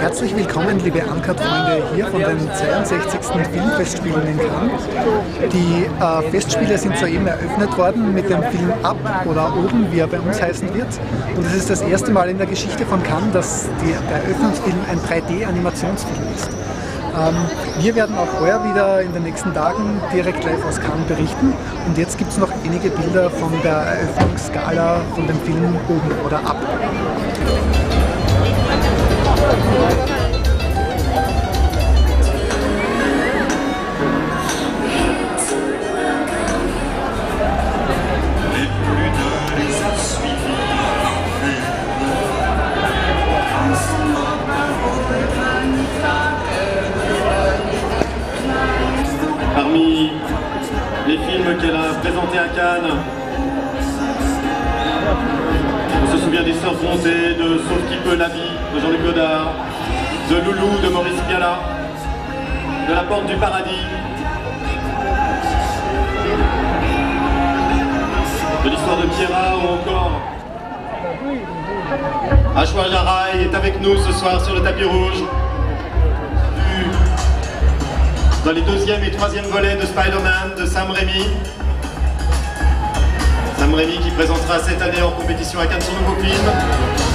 Herzlich willkommen, liebe Uncut-Freunde, hier von den 62. Filmfestspielen in Cannes. Die äh, Festspiele sind soeben eröffnet worden mit dem Film Ab oder Oben, wie er bei uns heißen wird. Und es ist das erste Mal in der Geschichte von Cannes, dass die, der Eröffnungsfilm ein 3D-Animationsfilm ist. Ähm, wir werden auch heuer wieder in den nächsten Tagen direkt live aus Cannes berichten. Und jetzt gibt es noch einige Bilder von der Eröffnungsskala von dem Film Oben oder Ab. Qu'elle a présentés à Cannes, on se souvient des Sœurs Bronzées, de Sauf qui peut la vie de Jean-Luc Godard, de Loulou de Maurice Piala, de La Porte du Paradis, de l'histoire de Pierra ou encore Ashwar Rai est avec nous ce soir sur le tapis rouge. Dans les deuxième et troisième volets de Spider-Man de Sam Raimi. Sam Raimi qui présentera cette année en compétition à Cannes son nouveau film.